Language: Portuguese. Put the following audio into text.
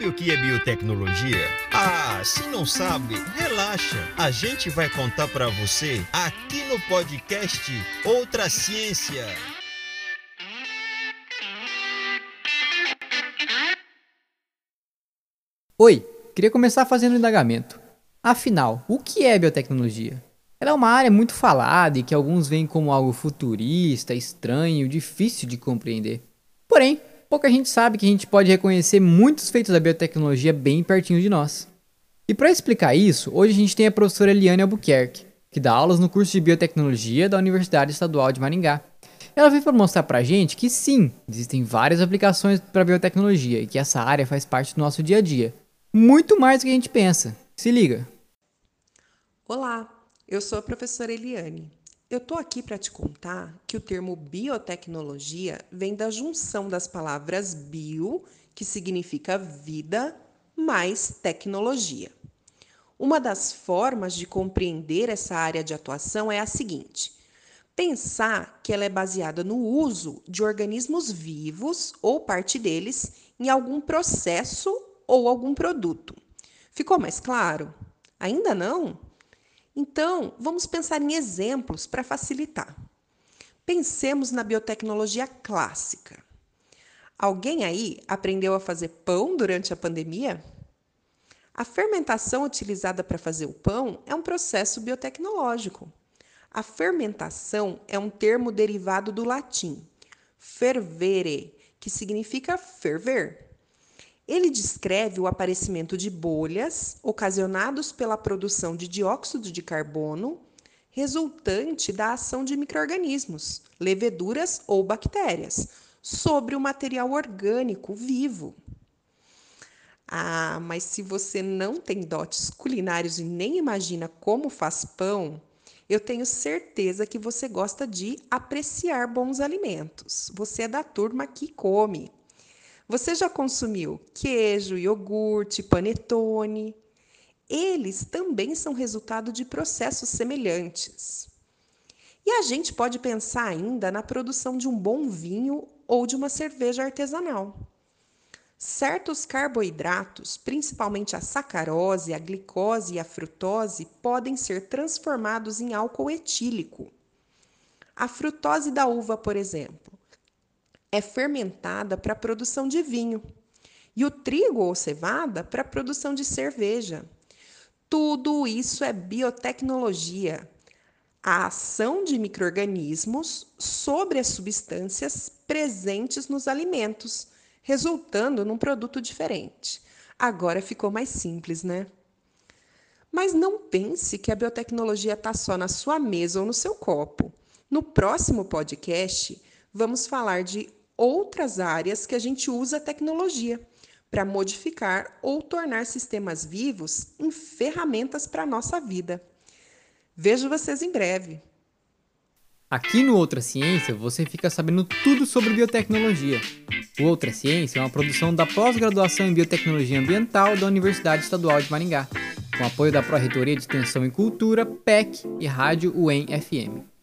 Sabe o que é biotecnologia? Ah, se não sabe, relaxa. A gente vai contar para você aqui no podcast Outra Ciência. Oi, queria começar fazendo um indagamento. Afinal, o que é biotecnologia? Ela é uma área muito falada e que alguns veem como algo futurista, estranho, difícil de compreender. Porém, pouca gente sabe que a gente pode reconhecer muitos feitos da biotecnologia bem pertinho de nós. E para explicar isso, hoje a gente tem a professora Eliane Albuquerque, que dá aulas no curso de biotecnologia da Universidade Estadual de Maringá. Ela veio para mostrar para a gente que sim, existem várias aplicações para biotecnologia e que essa área faz parte do nosso dia a dia. Muito mais do que a gente pensa. Se liga! Olá, eu sou a professora Eliane. Eu estou aqui para te contar que o termo biotecnologia vem da junção das palavras bio, que significa vida, mais tecnologia. Uma das formas de compreender essa área de atuação é a seguinte: pensar que ela é baseada no uso de organismos vivos ou parte deles em algum processo ou algum produto. Ficou mais claro? Ainda não? Então, vamos pensar em exemplos para facilitar. Pensemos na biotecnologia clássica. Alguém aí aprendeu a fazer pão durante a pandemia? A fermentação utilizada para fazer o pão é um processo biotecnológico. A fermentação é um termo derivado do latim fervere, que significa ferver. Ele descreve o aparecimento de bolhas ocasionados pela produção de dióxido de carbono resultante da ação de microrganismos, leveduras ou bactérias sobre o material orgânico vivo. Ah, mas se você não tem dotes culinários e nem imagina como faz pão, eu tenho certeza que você gosta de apreciar bons alimentos. Você é da turma que come. Você já consumiu queijo, iogurte, panetone? Eles também são resultado de processos semelhantes. E a gente pode pensar ainda na produção de um bom vinho ou de uma cerveja artesanal. Certos carboidratos, principalmente a sacarose, a glicose e a frutose, podem ser transformados em álcool etílico. A frutose da uva, por exemplo, é fermentada para a produção de vinho e o trigo ou cevada para a produção de cerveja. Tudo isso é biotecnologia, a ação de microrganismos sobre as substâncias presentes nos alimentos, resultando num produto diferente. Agora ficou mais simples, né? Mas não pense que a biotecnologia está só na sua mesa ou no seu copo. No próximo podcast, vamos falar de outras áreas que a gente usa a tecnologia para modificar ou tornar sistemas vivos em ferramentas para a nossa vida. Vejo vocês em breve. Aqui no Outra Ciência você fica sabendo tudo sobre biotecnologia. O Outra Ciência é uma produção da pós-graduação em Biotecnologia Ambiental da Universidade Estadual de Maringá, com apoio da Pró-Reitoria de Extensão e Cultura, PEC e Rádio UEM FM.